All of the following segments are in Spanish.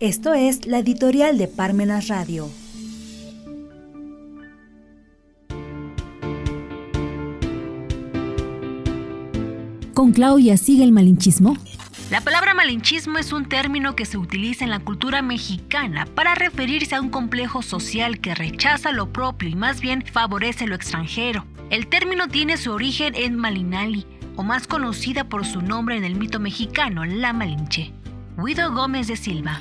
Esto es la editorial de Parmenas Radio. Con Claudia sigue el malinchismo. La palabra malinchismo es un término que se utiliza en la cultura mexicana para referirse a un complejo social que rechaza lo propio y más bien favorece lo extranjero. El término tiene su origen en Malinali, o más conocida por su nombre en el mito mexicano, la Malinche. Guido Gómez de Silva.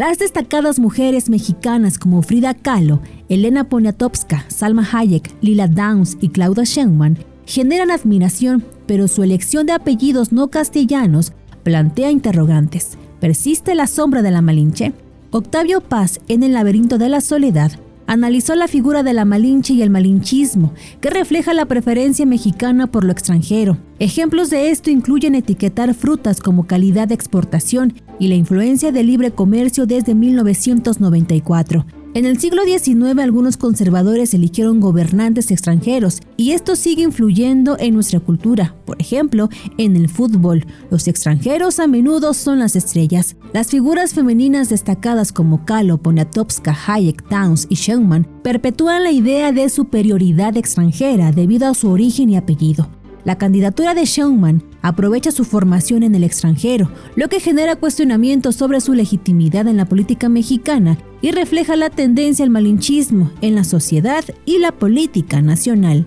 Las destacadas mujeres mexicanas como Frida Kahlo, Elena Poniatowska, Salma Hayek, Lila Downs y Claudia Sheinbaum generan admiración, pero su elección de apellidos no castellanos plantea interrogantes. ¿Persiste la sombra de la Malinche? Octavio Paz, en El laberinto de la soledad, analizó la figura de la Malinche y el malinchismo, que refleja la preferencia mexicana por lo extranjero. Ejemplos de esto incluyen etiquetar frutas como calidad de exportación y la influencia del libre comercio desde 1994. En el siglo XIX algunos conservadores eligieron gobernantes extranjeros y esto sigue influyendo en nuestra cultura. Por ejemplo, en el fútbol, los extranjeros a menudo son las estrellas. Las figuras femeninas destacadas como Kahlo, Poniatowska, Hayek, Downs y Schumann perpetúan la idea de superioridad extranjera debido a su origen y apellido. La candidatura de Schumann aprovecha su formación en el extranjero, lo que genera cuestionamientos sobre su legitimidad en la política mexicana y refleja la tendencia al malinchismo en la sociedad y la política nacional.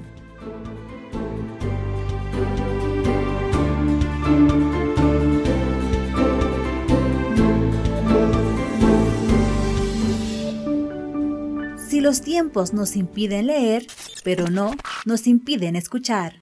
Si los tiempos nos impiden leer, pero no nos impiden escuchar.